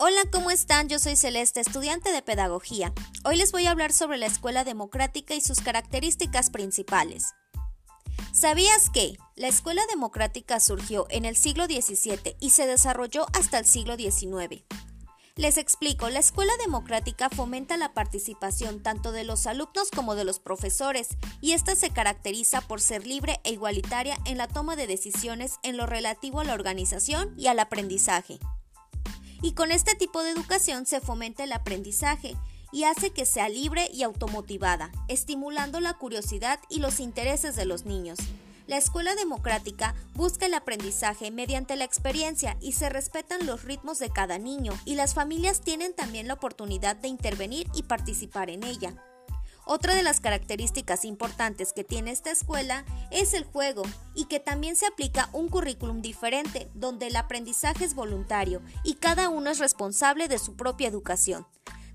Hola, ¿cómo están? Yo soy Celeste, estudiante de Pedagogía. Hoy les voy a hablar sobre la escuela democrática y sus características principales. ¿Sabías que la escuela democrática surgió en el siglo XVII y se desarrolló hasta el siglo XIX? Les explico, la escuela democrática fomenta la participación tanto de los alumnos como de los profesores y esta se caracteriza por ser libre e igualitaria en la toma de decisiones en lo relativo a la organización y al aprendizaje. Y con este tipo de educación se fomenta el aprendizaje y hace que sea libre y automotivada, estimulando la curiosidad y los intereses de los niños. La escuela democrática busca el aprendizaje mediante la experiencia y se respetan los ritmos de cada niño y las familias tienen también la oportunidad de intervenir y participar en ella. Otra de las características importantes que tiene esta escuela es el juego y que también se aplica un currículum diferente donde el aprendizaje es voluntario y cada uno es responsable de su propia educación.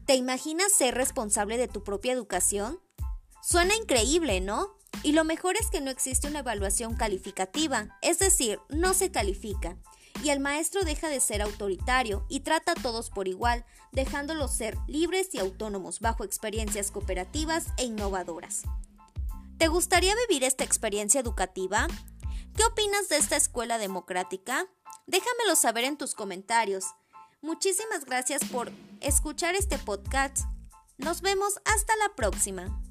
¿Te imaginas ser responsable de tu propia educación? Suena increíble, ¿no? Y lo mejor es que no existe una evaluación calificativa, es decir, no se califica. Y el maestro deja de ser autoritario y trata a todos por igual, dejándolos ser libres y autónomos bajo experiencias cooperativas e innovadoras. ¿Te gustaría vivir esta experiencia educativa? ¿Qué opinas de esta escuela democrática? Déjamelo saber en tus comentarios. Muchísimas gracias por escuchar este podcast. Nos vemos hasta la próxima.